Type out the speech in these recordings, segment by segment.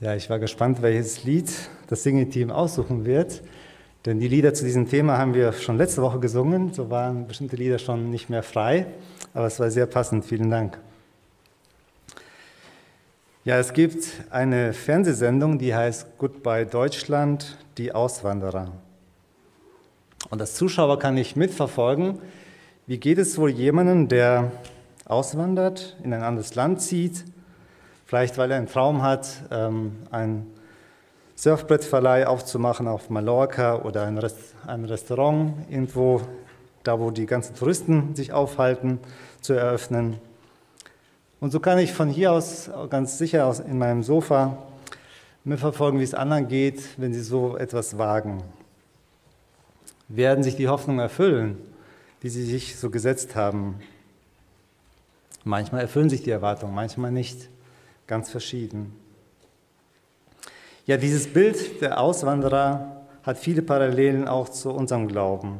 Ja, ich war gespannt, welches Lied das Singeteam aussuchen wird. Denn die Lieder zu diesem Thema haben wir schon letzte Woche gesungen. So waren bestimmte Lieder schon nicht mehr frei. Aber es war sehr passend. Vielen Dank. Ja, es gibt eine Fernsehsendung, die heißt Goodbye Deutschland, die Auswanderer. Und als Zuschauer kann ich mitverfolgen, wie geht es wohl jemandem, der auswandert, in ein anderes Land zieht, vielleicht weil er einen Traum hat, ähm, ein Surfbrettverleih aufzumachen auf Mallorca oder ein, Rest, ein Restaurant irgendwo, da wo die ganzen Touristen sich aufhalten, zu eröffnen. Und so kann ich von hier aus ganz sicher aus in meinem Sofa mitverfolgen, wie es anderen geht, wenn sie so etwas wagen. Werden sich die Hoffnungen erfüllen, die sie sich so gesetzt haben? Manchmal erfüllen sich die Erwartungen, manchmal nicht. Ganz verschieden. Ja, dieses Bild der Auswanderer hat viele Parallelen auch zu unserem Glauben.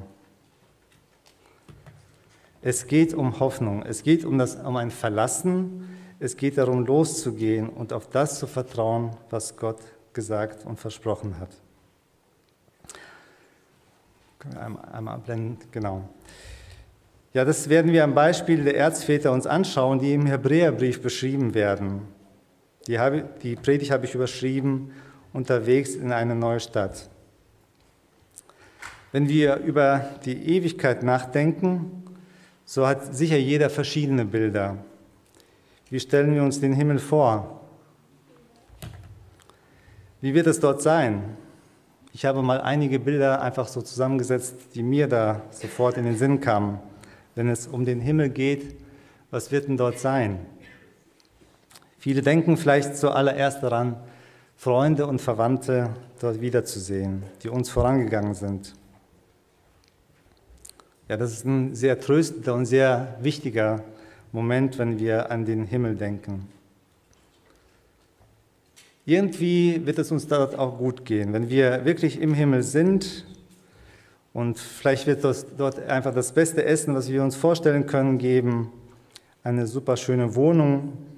Es geht um Hoffnung, es geht um, das, um ein Verlassen, es geht darum, loszugehen und auf das zu vertrauen, was Gott gesagt und versprochen hat. Können einmal, einmal abblenden? Genau. Ja, das werden wir am Beispiel der Erzväter uns anschauen, die im Hebräerbrief beschrieben werden. Die, habe, die Predigt habe ich überschrieben, unterwegs in eine neue Stadt. Wenn wir über die Ewigkeit nachdenken, so hat sicher jeder verschiedene Bilder. Wie stellen wir uns den Himmel vor? Wie wird es dort sein? Ich habe mal einige Bilder einfach so zusammengesetzt, die mir da sofort in den Sinn kamen. Wenn es um den Himmel geht, was wird denn dort sein? Viele denken vielleicht zuallererst daran, Freunde und Verwandte dort wiederzusehen, die uns vorangegangen sind. Ja, das ist ein sehr tröstender und sehr wichtiger Moment, wenn wir an den Himmel denken. Irgendwie wird es uns dort auch gut gehen, wenn wir wirklich im Himmel sind und vielleicht wird das dort einfach das beste Essen, was wir uns vorstellen können, geben, eine super schöne Wohnung.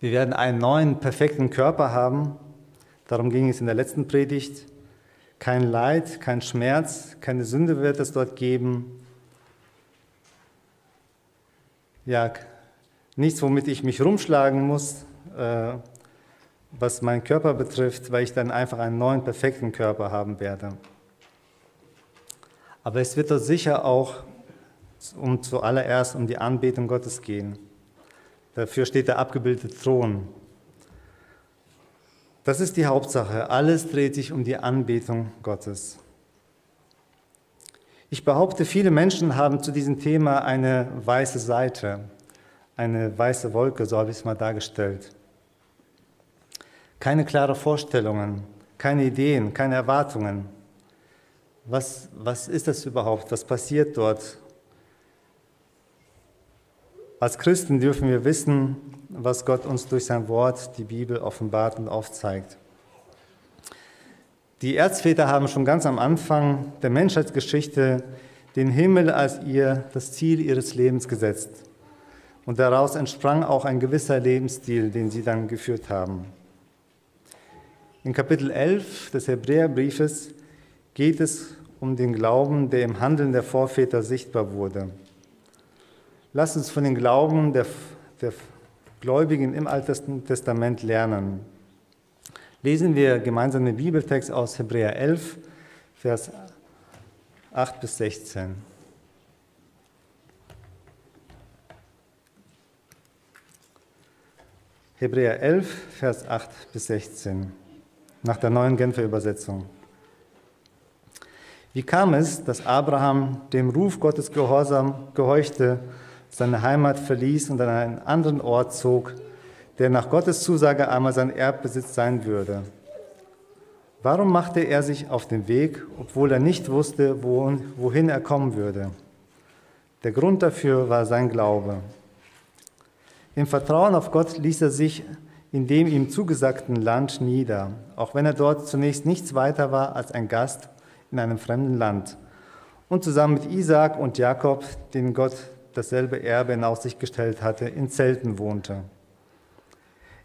Wir werden einen neuen, perfekten Körper haben. Darum ging es in der letzten Predigt. Kein Leid, kein Schmerz, keine Sünde wird es dort geben. Ja, nichts, womit ich mich rumschlagen muss, äh, was meinen Körper betrifft, weil ich dann einfach einen neuen, perfekten Körper haben werde. Aber es wird dort sicher auch um zuallererst um die Anbetung Gottes gehen. Dafür steht der abgebildete Thron. Das ist die Hauptsache. Alles dreht sich um die Anbetung Gottes. Ich behaupte, viele Menschen haben zu diesem Thema eine weiße Seite, eine weiße Wolke, so habe ich es mal dargestellt. Keine klaren Vorstellungen, keine Ideen, keine Erwartungen. Was, was ist das überhaupt? Was passiert dort? Als Christen dürfen wir wissen, was Gott uns durch sein Wort, die Bibel, offenbart und aufzeigt. Die Erzväter haben schon ganz am Anfang der Menschheitsgeschichte den Himmel als ihr das Ziel ihres Lebens gesetzt. Und daraus entsprang auch ein gewisser Lebensstil, den sie dann geführt haben. In Kapitel 11 des Hebräerbriefes geht es um den Glauben, der im Handeln der Vorväter sichtbar wurde. Lass uns von den Glauben der, der Gläubigen im Alten Testament lernen. Lesen wir gemeinsam den Bibeltext aus Hebräer 11, Vers 8 bis 16. Hebräer 11, Vers 8 bis 16, nach der neuen Genfer Übersetzung. Wie kam es, dass Abraham dem Ruf Gottes gehorsam gehorchte seine Heimat verließ und an einen anderen Ort zog, der nach Gottes Zusage einmal sein Erbbesitz sein würde. Warum machte er sich auf den Weg, obwohl er nicht wusste, wohin er kommen würde? Der Grund dafür war sein Glaube. Im Vertrauen auf Gott ließ er sich in dem ihm zugesagten Land nieder, auch wenn er dort zunächst nichts weiter war als ein Gast in einem fremden Land und zusammen mit Isaak und Jakob, den Gott dasselbe Erbe in Aussicht gestellt hatte, in Zelten wohnte.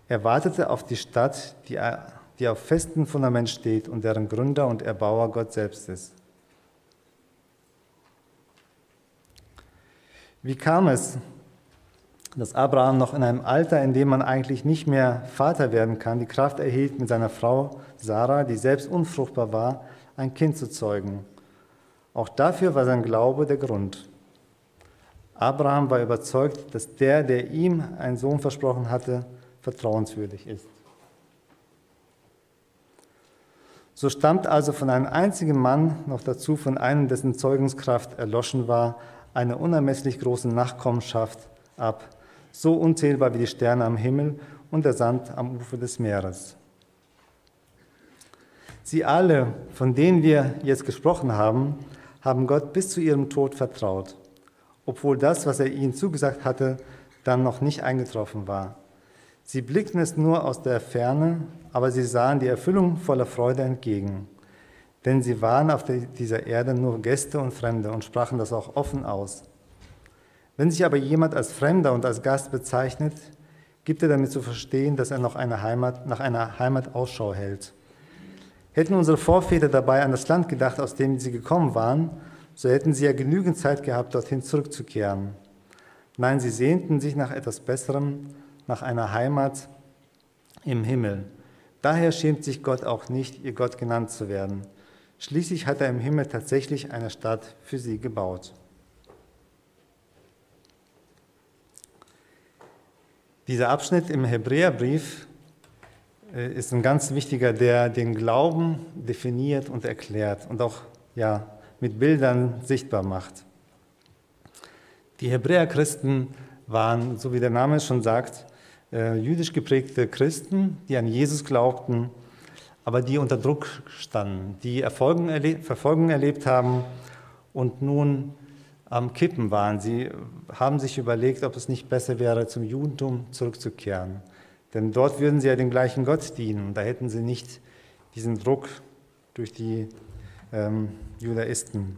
Er wartete auf die Stadt, die, die auf festem Fundament steht und deren Gründer und Erbauer Gott selbst ist. Wie kam es, dass Abraham noch in einem Alter, in dem man eigentlich nicht mehr Vater werden kann, die Kraft erhielt, mit seiner Frau Sarah, die selbst unfruchtbar war, ein Kind zu zeugen? Auch dafür war sein Glaube der Grund. Abraham war überzeugt, dass der, der ihm einen Sohn versprochen hatte, vertrauenswürdig ist. So stammt also von einem einzigen Mann, noch dazu von einem, dessen Zeugungskraft erloschen war, eine unermesslich große Nachkommenschaft ab, so unzählbar wie die Sterne am Himmel und der Sand am Ufer des Meeres. Sie alle, von denen wir jetzt gesprochen haben, haben Gott bis zu ihrem Tod vertraut, obwohl das, was er ihnen zugesagt hatte, dann noch nicht eingetroffen war. Sie blickten es nur aus der Ferne, aber sie sahen die Erfüllung voller Freude entgegen denn sie waren auf dieser Erde nur Gäste und Fremde und sprachen das auch offen aus. Wenn sich aber jemand als Fremder und als Gast bezeichnet, gibt er damit zu verstehen, dass er noch eine Heimat, nach einer Heimat Ausschau hält. Hätten unsere Vorväter dabei an das Land gedacht, aus dem sie gekommen waren, so hätten sie ja genügend Zeit gehabt, dorthin zurückzukehren. Nein, sie sehnten sich nach etwas Besserem, nach einer Heimat im Himmel. Daher schämt sich Gott auch nicht, ihr Gott genannt zu werden. Schließlich hat er im Himmel tatsächlich eine Stadt für sie gebaut. Dieser Abschnitt im Hebräerbrief äh, ist ein ganz wichtiger, der den Glauben definiert und erklärt und auch ja, mit Bildern sichtbar macht. Die Hebräerchristen waren, so wie der Name schon sagt, äh, jüdisch geprägte Christen, die an Jesus glaubten aber die unter Druck standen, die Erfolgen erle Verfolgung erlebt haben und nun am Kippen waren. Sie haben sich überlegt, ob es nicht besser wäre, zum Judentum zurückzukehren. Denn dort würden sie ja dem gleichen Gott dienen. Da hätten sie nicht diesen Druck durch die ähm, Judaisten.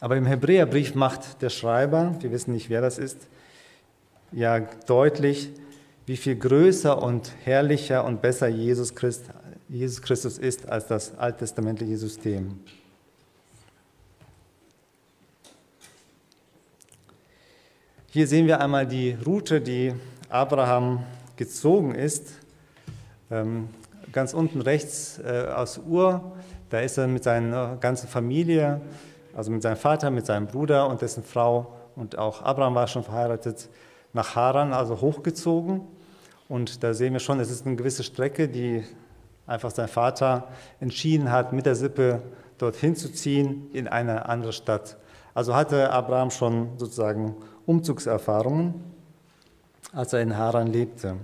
Aber im Hebräerbrief macht der Schreiber, wir wissen nicht, wer das ist, ja deutlich, wie viel größer und herrlicher und besser Jesus, Christ, Jesus Christus ist als das alttestamentliche System. Hier sehen wir einmal die Route, die Abraham gezogen ist. Ganz unten rechts äh, aus Ur, da ist er mit seiner ganzen Familie, also mit seinem Vater, mit seinem Bruder und dessen Frau und auch Abraham war schon verheiratet, nach Haran, also hochgezogen. Und da sehen wir schon, es ist eine gewisse Strecke, die einfach sein Vater entschieden hat, mit der Sippe dorthin zu ziehen in eine andere Stadt. Also hatte Abraham schon sozusagen Umzugserfahrungen, als er in Haran lebte.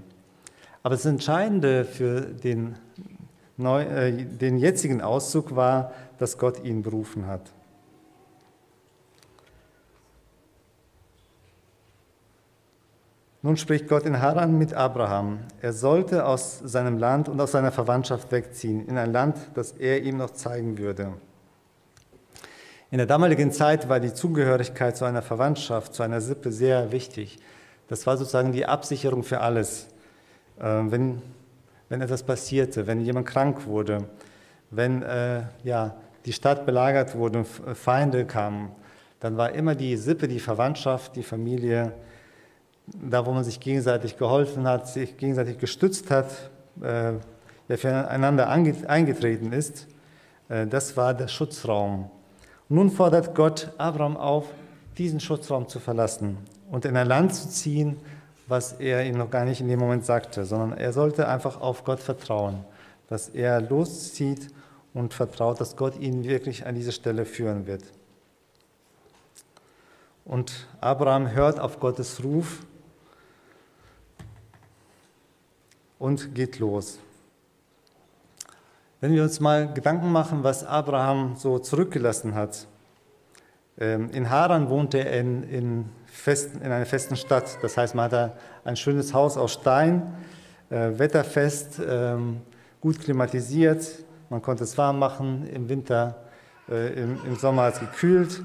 Aber das Entscheidende für den, neu, äh, den jetzigen Auszug war, dass Gott ihn berufen hat. Nun spricht Gott in Haran mit Abraham. Er sollte aus seinem Land und aus seiner Verwandtschaft wegziehen, in ein Land, das er ihm noch zeigen würde. In der damaligen Zeit war die Zugehörigkeit zu einer Verwandtschaft, zu einer Sippe sehr wichtig. Das war sozusagen die Absicherung für alles. Ähm, wenn, wenn etwas passierte, wenn jemand krank wurde, wenn äh, ja, die Stadt belagert wurde, Feinde kamen, dann war immer die Sippe, die Verwandtschaft, die Familie da wo man sich gegenseitig geholfen hat, sich gegenseitig gestützt hat, äh, der füreinander eingetreten ist, äh, das war der Schutzraum. nun fordert Gott Abraham auf, diesen Schutzraum zu verlassen und in ein Land zu ziehen, was er ihm noch gar nicht in dem Moment sagte, sondern er sollte einfach auf Gott vertrauen, dass er loszieht und vertraut, dass Gott ihn wirklich an diese Stelle führen wird. Und Abraham hört auf Gottes Ruf und geht los. Wenn wir uns mal Gedanken machen, was Abraham so zurückgelassen hat. Ähm, in Haran wohnte er in, in, festen, in einer festen Stadt. Das heißt, man hatte ein schönes Haus aus Stein, äh, wetterfest, ähm, gut klimatisiert. Man konnte es warm machen, im Winter, äh, im, im Sommer hat es gekühlt.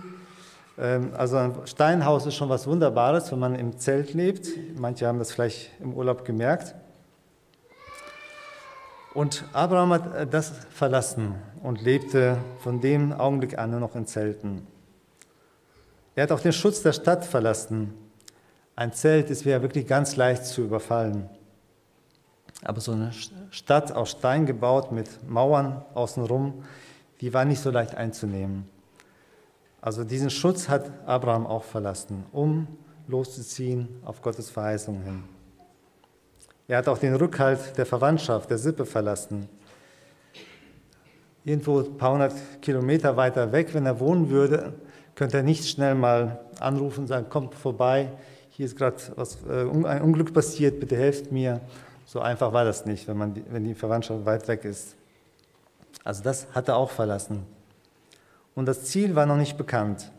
Ähm, also ein Steinhaus ist schon was Wunderbares, wenn man im Zelt lebt. Manche haben das vielleicht im Urlaub gemerkt. Und Abraham hat äh, das verlassen und lebte von dem Augenblick an nur noch in Zelten. Er hat auch den Schutz der Stadt verlassen. Ein Zelt ist ja wirklich ganz leicht zu überfallen. Aber so eine Stadt aus Stein gebaut mit Mauern außenrum, die war nicht so leicht einzunehmen. Also diesen Schutz hat Abraham auch verlassen, um loszuziehen auf Gottes Verheißung hin. Er hat auch den Rückhalt der Verwandtschaft, der Sippe verlassen. Irgendwo ein paar hundert Kilometer weiter weg, wenn er wohnen würde, könnte er nicht schnell mal anrufen und sagen, kommt vorbei, hier ist gerade äh, ein Unglück passiert, bitte helft mir. So einfach war das nicht, wenn, man, wenn die Verwandtschaft weit weg ist. Also das hat er auch verlassen. Und das Ziel war noch nicht bekannt.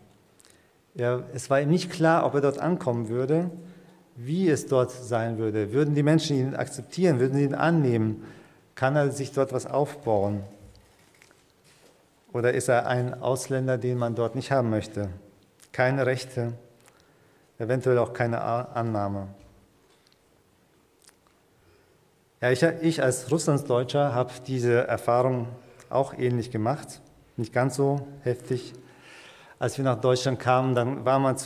Er, es war ihm nicht klar, ob er dort ankommen würde, wie es dort sein würde. Würden die Menschen ihn akzeptieren, würden sie ihn annehmen? Kann er sich dort was aufbauen? Oder ist er ein Ausländer, den man dort nicht haben möchte? Keine Rechte, eventuell auch keine Annahme. Ja, ich, ich als Russlandsdeutscher habe diese Erfahrung auch ähnlich gemacht, nicht ganz so heftig. Als wir nach Deutschland kamen, dann war man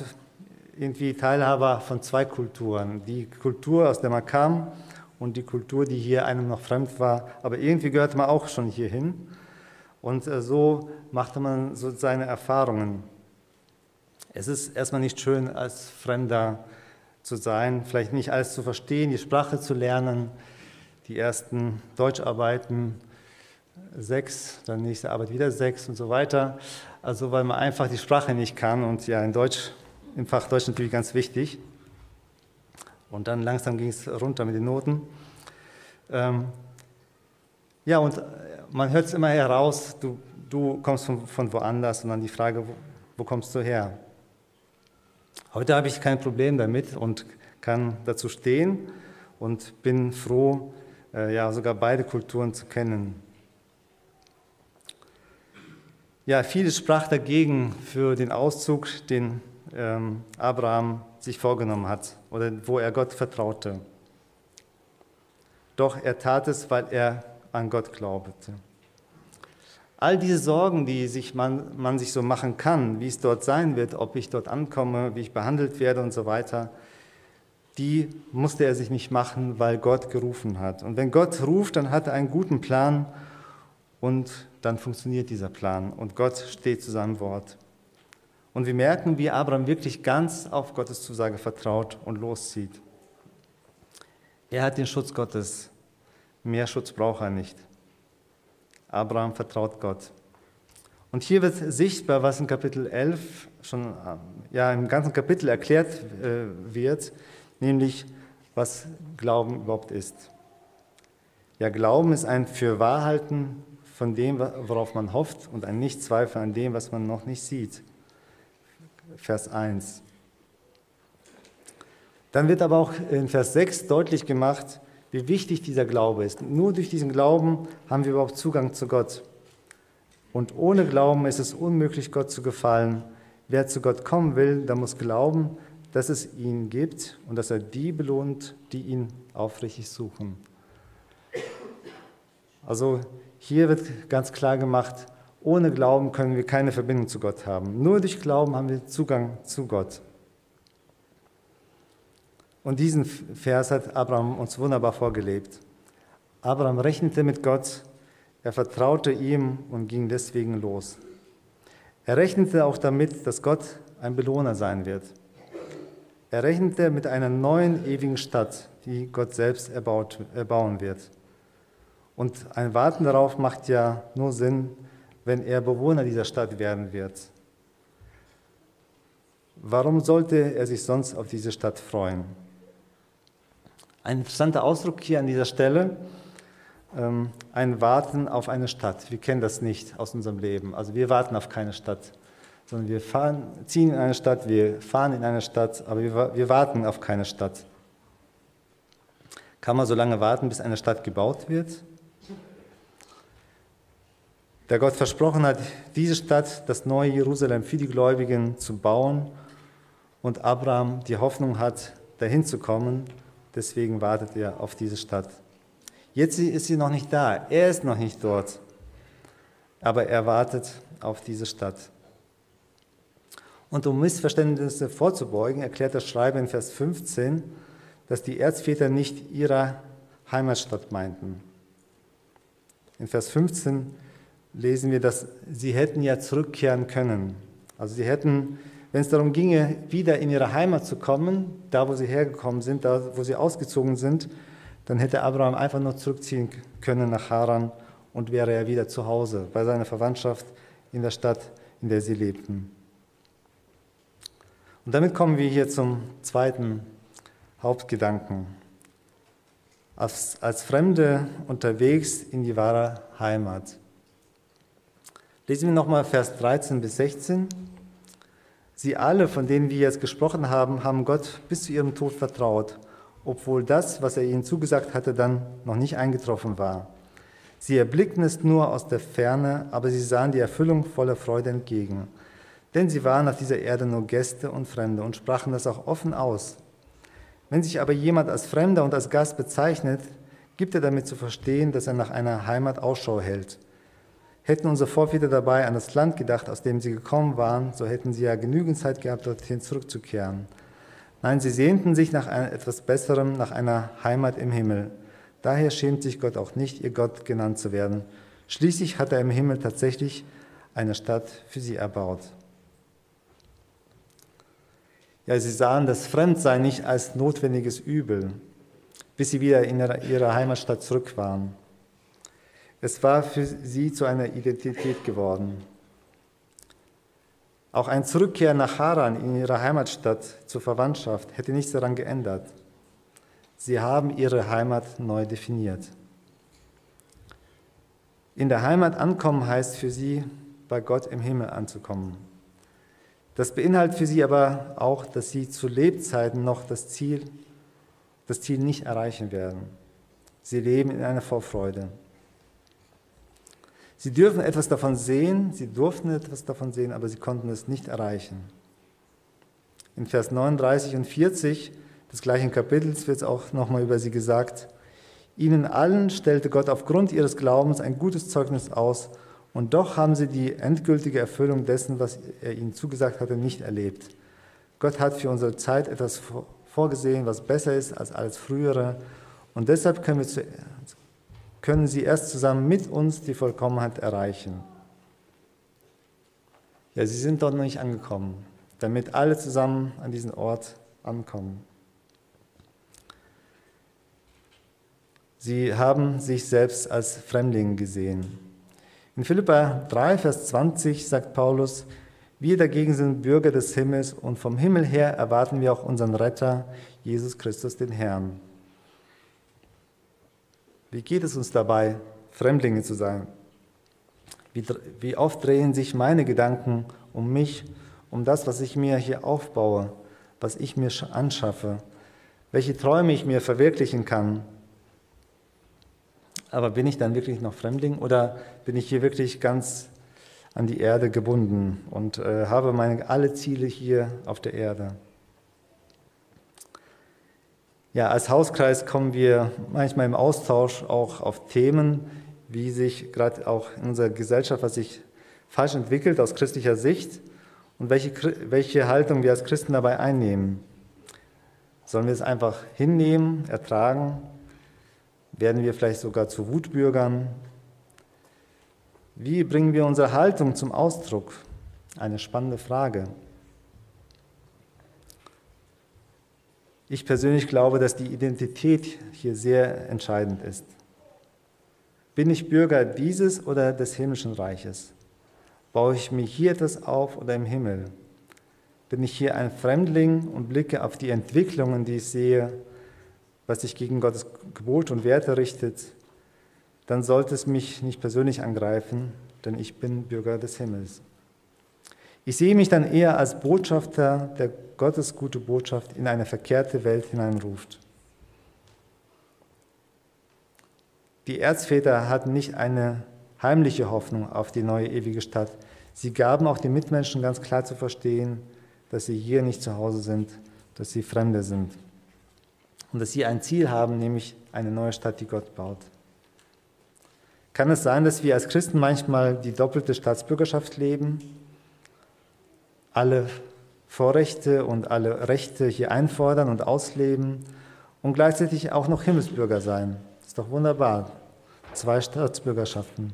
irgendwie Teilhaber von zwei Kulturen. Die Kultur, aus der man kam und die Kultur, die hier einem noch fremd war. Aber irgendwie gehörte man auch schon hierhin. Und äh, so machte man so seine Erfahrungen. Es ist erstmal nicht schön, als Fremder zu sein, vielleicht nicht alles zu verstehen, die Sprache zu lernen, die ersten Deutscharbeiten sechs, dann nächste Arbeit wieder sechs und so weiter. Also weil man einfach die Sprache nicht kann und ja in Deutsch, im Fach Deutsch natürlich ganz wichtig. Und dann langsam ging es runter mit den Noten. Ähm, ja, und man hört es immer heraus, du, du kommst von, von, woanders und dann die Frage, wo, wo kommst du her? Heute habe ich kein Problem damit und kann dazu stehen und bin froh, äh, ja, sogar beide Kulturen zu kennen. Ja, vieles sprach dagegen für den Auszug, den ähm, Abraham sich vorgenommen hat oder wo er Gott vertraute. Doch er tat es, weil er an Gott glaubte. All diese Sorgen, die sich man, man sich so machen kann, wie es dort sein wird, ob ich dort ankomme, wie ich behandelt werde und so weiter, die musste er sich nicht machen, weil Gott gerufen hat. Und wenn Gott ruft, dann hat er einen guten Plan und dann funktioniert dieser Plan und Gott steht zu seinem Wort. Und wir merken, wie Abraham wirklich ganz auf Gottes Zusage vertraut und loszieht. Er hat den Schutz Gottes. Mehr Schutz braucht er nicht. Abraham vertraut Gott. Und hier wird sichtbar, was in Kapitel 11 schon ja, im ganzen Kapitel erklärt äh, wird, nämlich was Glauben überhaupt ist. Ja, Glauben ist ein Fürwahrhalten von dem, worauf man hofft und ein Nichtzweifel an dem, was man noch nicht sieht. Vers 1. Dann wird aber auch in Vers 6 deutlich gemacht, wie wichtig dieser Glaube ist. Nur durch diesen Glauben haben wir überhaupt Zugang zu Gott. Und ohne Glauben ist es unmöglich, Gott zu gefallen. Wer zu Gott kommen will, der muss glauben, dass es ihn gibt und dass er die belohnt, die ihn aufrichtig suchen. Also hier wird ganz klar gemacht, ohne Glauben können wir keine Verbindung zu Gott haben. Nur durch Glauben haben wir Zugang zu Gott. Und diesen Vers hat Abraham uns wunderbar vorgelebt. Abraham rechnete mit Gott, er vertraute ihm und ging deswegen los. Er rechnete auch damit, dass Gott ein Belohner sein wird. Er rechnete mit einer neuen ewigen Stadt, die Gott selbst erbaut, erbauen wird. Und ein Warten darauf macht ja nur Sinn, wenn er Bewohner dieser Stadt werden wird. Warum sollte er sich sonst auf diese Stadt freuen? Ein interessanter Ausdruck hier an dieser Stelle, ähm, ein Warten auf eine Stadt. Wir kennen das nicht aus unserem Leben. Also wir warten auf keine Stadt, sondern wir fahren, ziehen in eine Stadt, wir fahren in eine Stadt, aber wir, wir warten auf keine Stadt. Kann man so lange warten, bis eine Stadt gebaut wird? der Gott versprochen hat, diese Stadt, das neue Jerusalem für die Gläubigen zu bauen und Abraham die Hoffnung hat, dahin zu kommen. Deswegen wartet er auf diese Stadt. Jetzt ist sie noch nicht da, er ist noch nicht dort, aber er wartet auf diese Stadt. Und um Missverständnisse vorzubeugen, erklärt der Schreiber in Vers 15, dass die Erzväter nicht ihre Heimatstadt meinten. In Vers 15 lesen wir, dass sie hätten ja zurückkehren können. Also sie hätten, wenn es darum ginge, wieder in ihre Heimat zu kommen, da wo sie hergekommen sind, da wo sie ausgezogen sind, dann hätte Abraham einfach nur zurückziehen können nach Haran und wäre er wieder zu Hause bei seiner Verwandtschaft in der Stadt, in der sie lebten. Und damit kommen wir hier zum zweiten Hauptgedanken. Als, als Fremde unterwegs in die wahre Heimat. Lesen wir nochmal Vers 13 bis 16. Sie alle, von denen wir jetzt gesprochen haben, haben Gott bis zu ihrem Tod vertraut, obwohl das, was er ihnen zugesagt hatte, dann noch nicht eingetroffen war. Sie erblickten es nur aus der Ferne, aber sie sahen die Erfüllung voller Freude entgegen. Denn sie waren auf dieser Erde nur Gäste und Fremde und sprachen das auch offen aus. Wenn sich aber jemand als Fremder und als Gast bezeichnet, gibt er damit zu verstehen, dass er nach einer Heimat Ausschau hält. Hätten unsere Vorväter dabei an das Land gedacht, aus dem sie gekommen waren, so hätten sie ja genügend Zeit gehabt, dorthin zurückzukehren. Nein, sie sehnten sich nach etwas Besserem, nach einer Heimat im Himmel. Daher schämt sich Gott auch nicht, ihr Gott genannt zu werden. Schließlich hat er im Himmel tatsächlich eine Stadt für sie erbaut. Ja, sie sahen das Fremdsein nicht als notwendiges Übel, bis sie wieder in ihre Heimatstadt zurück waren. Es war für sie zu einer Identität geworden. Auch ein Zurückkehr nach Haran in ihre Heimatstadt zur Verwandtschaft hätte nichts daran geändert. Sie haben ihre Heimat neu definiert. In der Heimat ankommen heißt für sie, bei Gott im Himmel anzukommen. Das beinhaltet für sie aber auch, dass sie zu Lebzeiten noch das Ziel, das Ziel nicht erreichen werden. Sie leben in einer Vorfreude. Sie dürfen etwas davon sehen, sie durften etwas davon sehen, aber sie konnten es nicht erreichen. In Vers 39 und 40 des gleichen Kapitels wird es auch nochmal über sie gesagt, ihnen allen stellte Gott aufgrund ihres Glaubens ein gutes Zeugnis aus und doch haben sie die endgültige Erfüllung dessen, was er ihnen zugesagt hatte, nicht erlebt. Gott hat für unsere Zeit etwas vorgesehen, was besser ist als alles frühere. Und deshalb können, wir zu, können sie erst zusammen mit uns die Vollkommenheit erreichen. Ja, sie sind dort noch nicht angekommen, damit alle zusammen an diesen Ort ankommen. Sie haben sich selbst als Fremdling gesehen. In Philippa 3, Vers 20 sagt Paulus, wir dagegen sind Bürger des Himmels und vom Himmel her erwarten wir auch unseren Retter, Jesus Christus, den Herrn. Wie geht es uns dabei, Fremdlinge zu sein? Wie, wie oft drehen sich meine Gedanken um mich, um das, was ich mir hier aufbaue, was ich mir anschaffe, welche Träume ich mir verwirklichen kann, aber bin ich dann wirklich noch Fremdling oder bin ich hier wirklich ganz an die Erde gebunden und äh, habe meine, alle Ziele hier auf der Erde? Ja, als Hauskreis kommen wir manchmal im Austausch auch auf Themen, wie sich gerade auch in unserer Gesellschaft, was sich falsch entwickelt aus christlicher Sicht und welche, welche Haltung wir als Christen dabei einnehmen. Sollen wir es einfach hinnehmen, ertragen werden wir vielleicht sogar zu Wutbürgern? Wie bringen wir unsere Haltung zum Ausdruck? Eine spannende Frage. Ich persönlich glaube, dass die Identität hier sehr entscheidend ist. Bin ich Bürger dieses oder des himmlischen Reiches? Baue ich mir hier etwas auf oder im Himmel? Bin ich hier ein Fremdling und blicke auf die Entwicklungen, die ich sehe, was sich gegen Gottes Gebot und Werte richtet, dann sollte es mich nicht persönlich angreifen, denn ich bin Bürger des Himmels. Ich sehe mich dann eher als Botschafter, der Gottes gute Botschaft in eine verkehrte Welt hineinruft. Die Erzväter hatten nicht eine heimliche Hoffnung auf die neue ewige Stadt. Sie gaben auch den Mitmenschen ganz klar zu verstehen, dass sie hier nicht zu Hause sind, dass sie Fremde sind und dass sie ein Ziel haben, nämlich eine neue Stadt, die Gott baut. Kann es sein, dass wir als Christen manchmal die doppelte Staatsbürgerschaft leben, alle Vorrechte und alle Rechte hier einfordern und ausleben und gleichzeitig auch noch Himmelsbürger sein? Das ist doch wunderbar. Zwei Staatsbürgerschaften.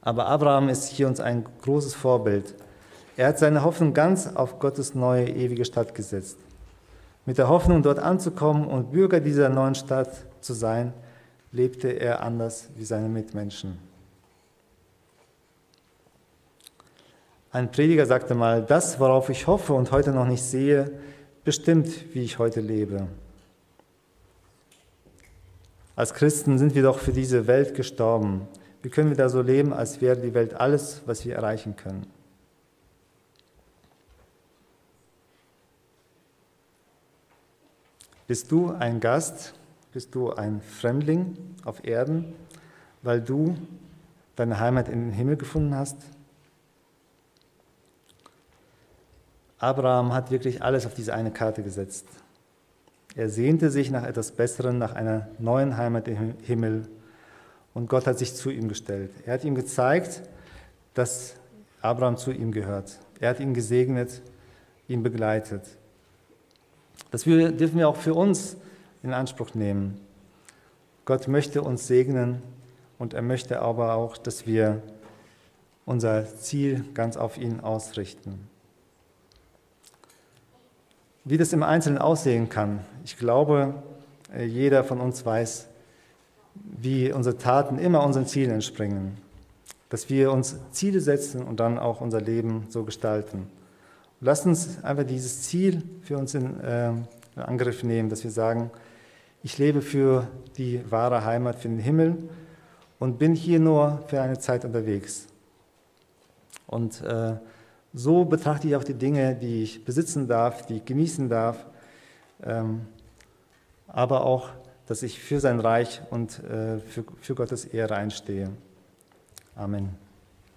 Aber Abraham ist hier uns ein großes Vorbild. Er hat seine Hoffnung ganz auf Gottes neue ewige Stadt gesetzt. Mit der Hoffnung, dort anzukommen und Bürger dieser neuen Stadt zu sein, lebte er anders wie seine Mitmenschen. Ein Prediger sagte mal, das, worauf ich hoffe und heute noch nicht sehe, bestimmt, wie ich heute lebe. Als Christen sind wir doch für diese Welt gestorben. Wie können wir da so leben, als wäre die Welt alles, was wir erreichen können? Bist du ein Gast? Bist du ein Fremdling auf Erden, weil du deine Heimat in den Himmel gefunden hast? Abraham hat wirklich alles auf diese eine Karte gesetzt. Er sehnte sich nach etwas Besserem, nach einer neuen Heimat im Himmel. Und Gott hat sich zu ihm gestellt. Er hat ihm gezeigt, dass Abraham zu ihm gehört. Er hat ihn gesegnet, ihn begleitet. Das dürfen wir auch für uns in Anspruch nehmen. Gott möchte uns segnen und er möchte aber auch, dass wir unser Ziel ganz auf ihn ausrichten. Wie das im Einzelnen aussehen kann, ich glaube, äh, jeder von uns weiß, wie unsere Taten immer unseren Zielen entspringen. Dass wir uns Ziele setzen und dann auch unser Leben so gestalten. Lasst uns einfach dieses Ziel für uns in, äh, in Angriff nehmen, dass wir sagen, ich lebe für die wahre Heimat, für den Himmel und bin hier nur für eine Zeit unterwegs. Und äh, so betrachte ich auch die Dinge, die ich besitzen darf, die ich genießen darf, ähm, aber auch, dass ich für sein Reich und äh, für, für Gottes Ehre einstehe. Amen.